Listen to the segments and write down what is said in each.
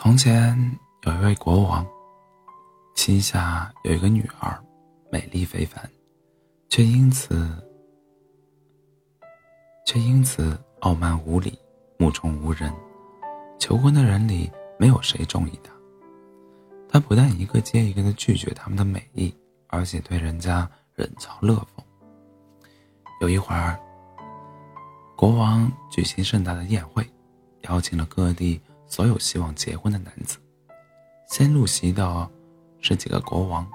从前有一位国王，膝下有一个女儿，美丽非凡，却因此却因此傲慢无礼，目中无人。求婚的人里没有谁中意她。她不但一个接一个的拒绝他们的美意，而且对人家冷嘲热讽。有一会儿，国王举行盛大的宴会，邀请了各地。所有希望结婚的男子，先入席的是几个国王，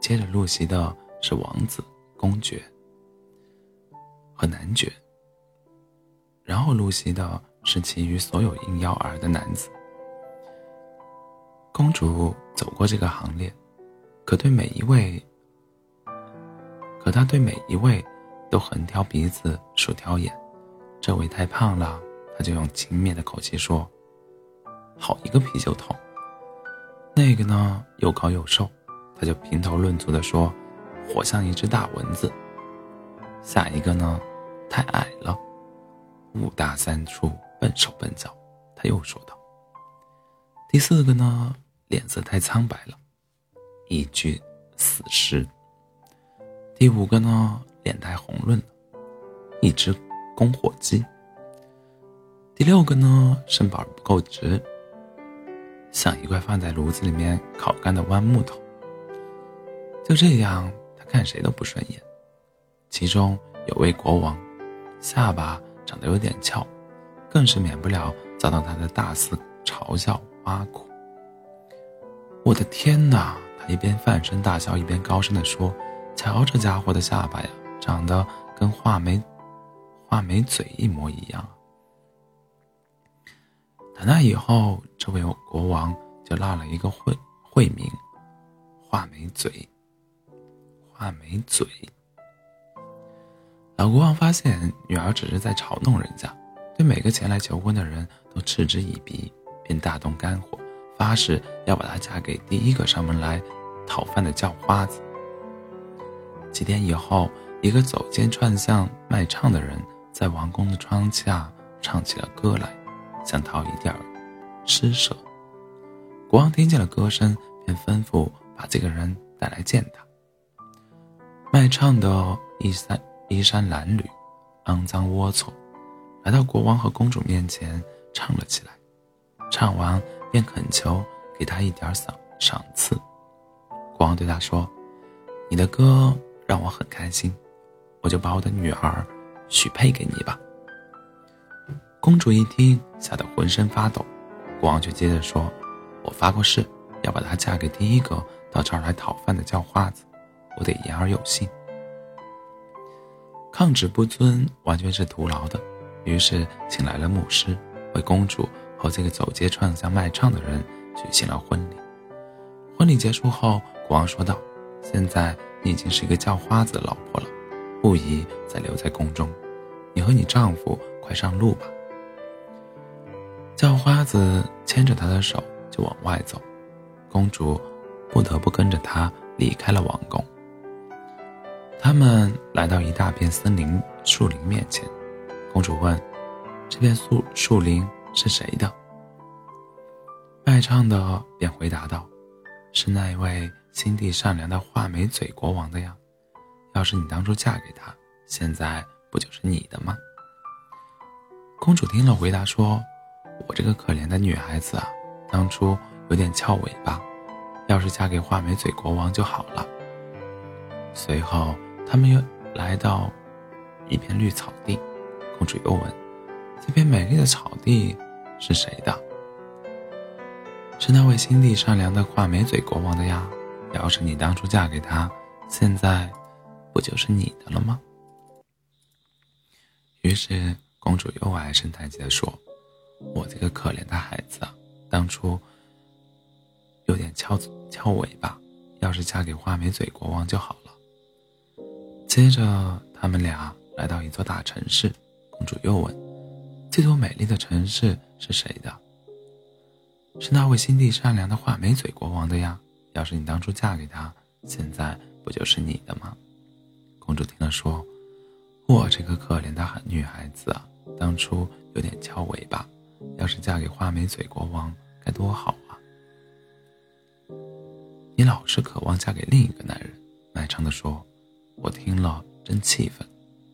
接着入席的是王子、公爵和男爵，然后入席的是其余所有应邀而的男子。公主走过这个行列，可对每一位，可她对每一位都横挑鼻子竖挑眼。这位太胖了，她就用轻蔑的口气说。好一个啤酒桶！那个呢，又高又瘦，他就评头论足的说，活像一只大蚊子。下一个呢，太矮了，五大三粗，笨手笨脚，他又说道。第四个呢，脸色太苍白了，一具死尸。第五个呢，脸太红润了，一只公火鸡。第六个呢，身板不够直。像一块放在炉子里面烤干的弯木头。就这样，他看谁都不顺眼。其中有位国王，下巴长得有点翘，更是免不了遭到他的大肆嘲笑挖苦。我的天哪！他一边放声大笑，一边高声地说：“瞧这家伙的下巴呀，长得跟画眉、画眉嘴一模一样。”打那以后，这位国王就落了一个讳讳名——画眉嘴。画眉嘴。老国王发现女儿只是在嘲弄人家，对每个前来求婚的人都嗤之以鼻，便大动肝火，发誓要把她嫁给第一个上门来讨饭的叫花子。几天以后，一个走街串巷卖唱的人在王宫的窗下唱起了歌来。想讨一点施舍，国王听见了歌声，便吩咐把这个人带来见他。卖唱的衣衫衣衫褴褛，肮脏龌龊，来到国王和公主面前唱了起来。唱完便恳求给他一点赏赏赐。国王对他说：“你的歌让我很开心，我就把我的女儿许配给你吧。”公主一听，吓得浑身发抖。国王却接着说：“我发过誓，要把她嫁给第一个到这儿来讨饭的叫花子，我得言而有信。抗旨不遵，完全是徒劳的。于是请来了牧师，为公主和这个走街串巷卖唱的人举行了婚礼。婚礼结束后，国王说道：‘现在你已经是一个叫花子的老婆了，不宜再留在宫中。你和你丈夫快上路吧。’”叫花子牵着她的手就往外走，公主不得不跟着他离开了王宫。他们来到一大片森林树林面前，公主问：“这片树树林是谁的？”卖唱的便回答道：“是那一位心地善良的画眉嘴国王的呀。要是你当初嫁给他，现在不就是你的吗？”公主听了，回答说。我这个可怜的女孩子啊，当初有点翘尾巴，要是嫁给画眉嘴国王就好了。随后，他们又来到一片绿草地，公主又问：“这片美丽的草地是谁的？”“是那位心地善良的画眉嘴国王的呀。要是你当初嫁给他，现在不就是你的了吗？”于是，公主又唉声叹气地说。我这个可怜的孩子啊，当初有点翘翘尾巴，要是嫁给画眉嘴国王就好了。接着，他们俩来到一座大城市，公主又问：“这座美丽的城市是谁的？”“是那位心地善良的画眉嘴国王的呀。要是你当初嫁给他，现在不就是你的吗？”公主听了说：“我这个可怜的女孩子啊，当初有点翘尾巴。”要是嫁给画眉嘴国王，该多好啊！你老是渴望嫁给另一个男人，麦唱的说，我听了真气愤。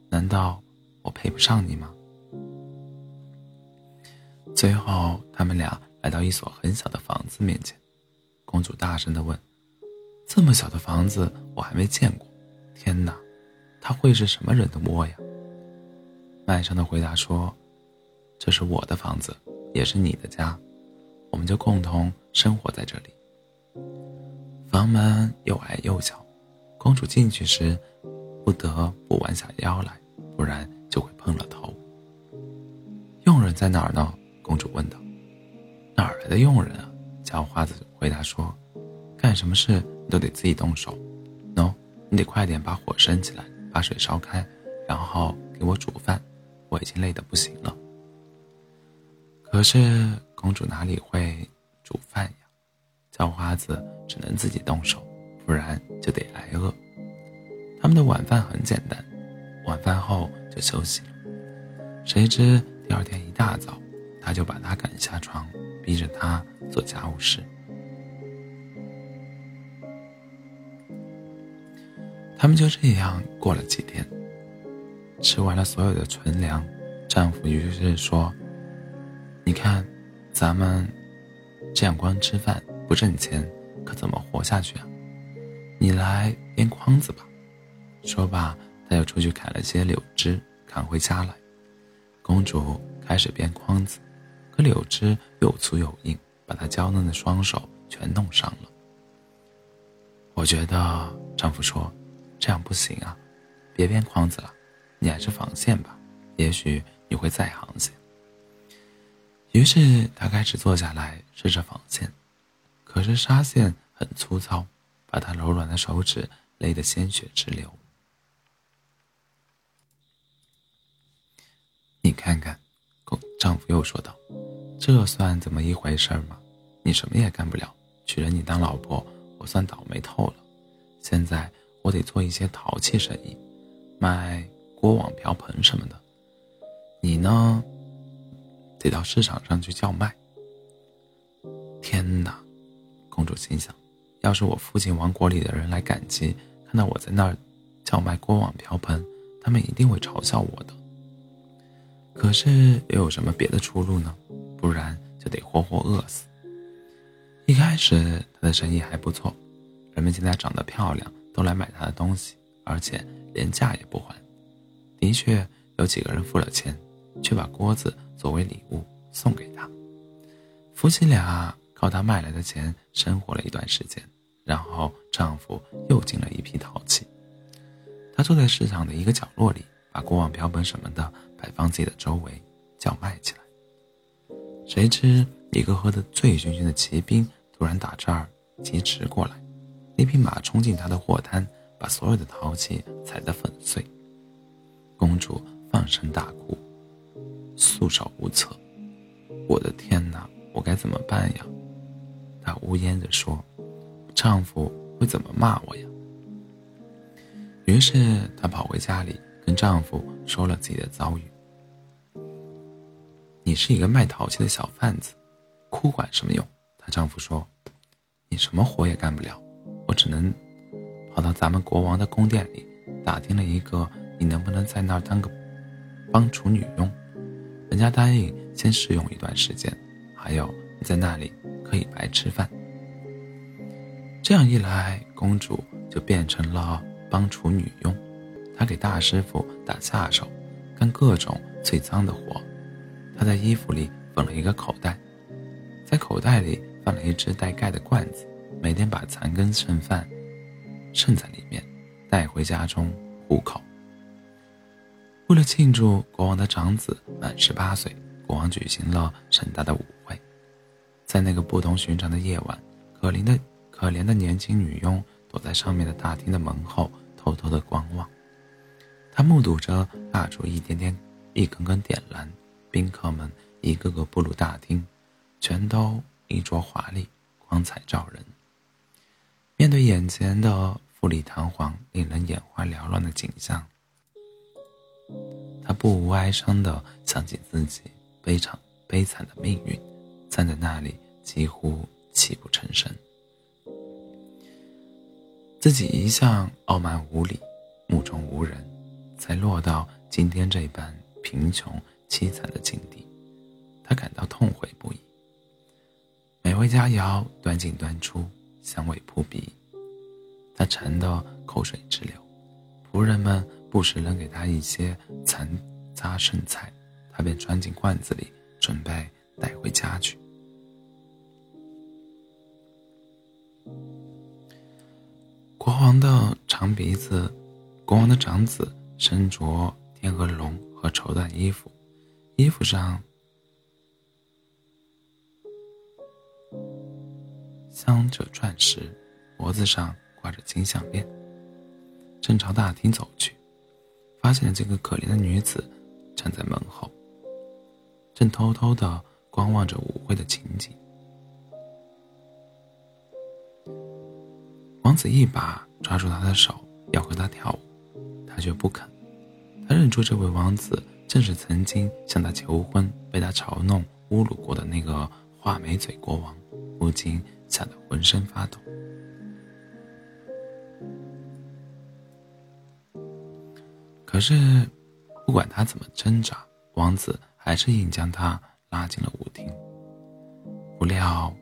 难道我配不上你吗？最后，他们俩来到一所很小的房子面前，公主大声的问：“这么小的房子，我还没见过，天哪，它会是什么人的窝呀？”麦上的回答说：“这是我的房子，也是你的家，我们就共同生活在这里。”房门又矮又小，公主进去时不得不弯下腰来。不然就会碰了头。佣人在哪儿呢？公主问道。哪儿来的佣人啊？叫花子回答说：“干什么事你都得自己动手。喏，你得快点把火升起来，把水烧开，然后给我煮饭。我已经累得不行了。”可是公主哪里会煮饭呀？叫花子只能自己动手，不然就得挨饿。他们的晚饭很简单。晚饭后就休息了，谁知第二天一大早，他就把他赶下床，逼着他做家务事。他们就这样过了几天，吃完了所有的存粮，丈夫于是说：“你看，咱们这样光吃饭不挣钱，可怎么活下去啊？你来编筐子吧。”说罢。他又出去砍了些柳枝，扛回家来。公主开始编筐子，可柳枝又粗又硬，把她娇嫩的双手全弄伤了。我觉得丈夫说：“这样不行啊，别编筐子了，你还是纺线吧，也许你会再行些。”于是她开始坐下来试着纺线，可是纱线很粗糙，把她柔软的手指勒得鲜血直流。你看看，公丈夫又说道：“这算怎么一回事吗？你什么也干不了，娶了你当老婆，我算倒霉透了。现在我得做一些陶器生意，卖锅碗瓢盆什么的。你呢，得到市场上去叫卖。”天哪！公主心想：要是我父亲王国里的人来赶集，看到我在那儿叫卖锅碗瓢盆，他们一定会嘲笑我的。可是又有什么别的出路呢？不然就得活活饿死。一开始他的生意还不错，人们见她长得漂亮，都来买她的东西，而且连价也不还。的确有几个人付了钱，却把锅子作为礼物送给她。夫妻俩靠她卖来的钱生活了一段时间，然后丈夫又进了一批陶器。他坐在市场的一个角落里，把锅碗瓢盆什么的。摆放自己的周围，叫卖起来。谁知一个喝得醉醺醺的骑兵突然打这儿疾驰过来，一匹马冲进他的货摊，把所有的陶器踩得粉碎。公主放声大哭，束手无策。我的天哪，我该怎么办呀？她呜咽着说：“丈夫会怎么骂我呀？”于是她跑回家里，跟丈夫说了自己的遭遇。你是一个卖陶器的小贩子，哭管什么用？她丈夫说：“你什么活也干不了，我只能跑到咱们国王的宫殿里，打听了一个，你能不能在那儿当个帮厨女佣？人家答应先试用一段时间，还有你在那里可以白吃饭。这样一来，公主就变成了帮厨女佣，她给大师傅打下手，干各种最脏的活。”他在衣服里缝了一个口袋，在口袋里放了一只带盖的罐子，每天把残羹剩饭剩在里面，带回家中糊口。为了庆祝国王的长子满十八岁，国王举行了盛大的舞会。在那个不同寻常的夜晚，可怜的可怜的年轻女佣躲在上面的大厅的门后，偷偷的观望。她目睹着蜡烛一点点、一根根点燃。宾客们一个个步入大厅，全都衣着华丽、光彩照人。面对眼前的富丽堂皇、令人眼花缭乱的景象，他不无哀伤地想起自己悲惨悲惨的命运，站在那里几乎泣不成声。自己一向傲慢无礼、目中无人，才落到今天这般贫穷凄惨的境地，他感到痛悔不已。美味佳肴端进端出，香味扑鼻，他馋得口水直流。仆人们不时扔给他一些残渣剩菜，他便装进罐子里，准备带回家去。国王的长鼻子，国王的长子身着天鹅绒和绸缎衣服，衣服上镶着钻石，脖子上挂着金项链。正朝大厅走去，发现了这个可怜的女子站在门后，正偷偷的观望着舞会的情景。王子一把抓住她的手，要和她跳舞，她却不肯。他认出这位王子正是曾经向她求婚、被她嘲弄、侮辱过的那个画眉嘴国王，不禁吓得浑身发抖。可是，不管他怎么挣扎，王子还是硬将他拉进了舞厅。不料，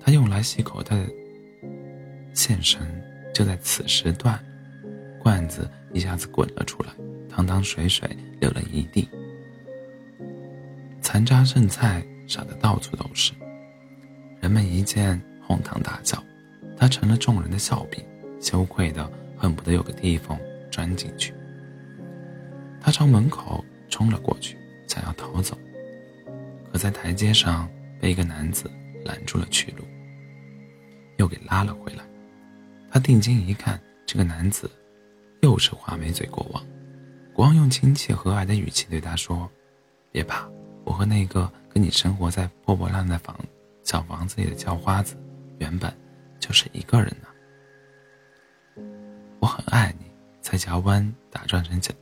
他用来系口袋的。线绳就在此时断，罐子一下子滚了出来，汤汤水水流了一地，残渣剩菜撒得到处都是。人们一见哄堂大笑，他成了众人的笑柄，羞愧的恨不得有个地缝钻进去。他朝门口冲了过去，想要逃走，可在台阶上被一个男子拦住了去路，又给拉了回来。他定睛一看，这个男子又是画眉嘴国王。国王用亲切和蔼的语气对他说：“别怕，我和那个跟你生活在破破烂烂房小房子里的叫花子，原本就是一个人呢。我很爱你，才乔湾打转成叫，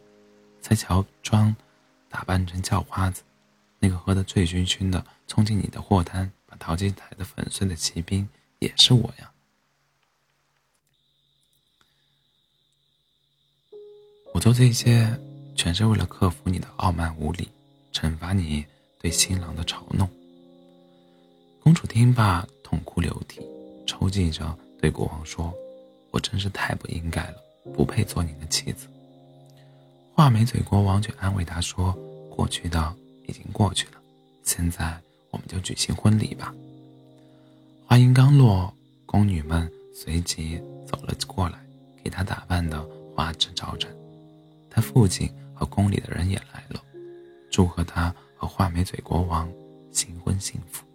才乔装打扮成叫花子。那个喝得醉醺醺的冲进你的货摊，把陶器踩得粉碎的骑兵，也是我呀。”我做这些，全是为了克服你的傲慢无礼，惩罚你对新郎的嘲弄。公主听罢，痛哭流涕，抽泣着对国王说：“我真是太不应该了，不配做你的妻子。”画眉嘴国王就安慰他说：「过去的已经过去了，现在我们就举行婚礼吧。」话音刚落，宫女们随即走了过来，给他打扮得花枝招展。他父亲和宫里的人也来了，祝贺他和画眉嘴国王新婚幸福。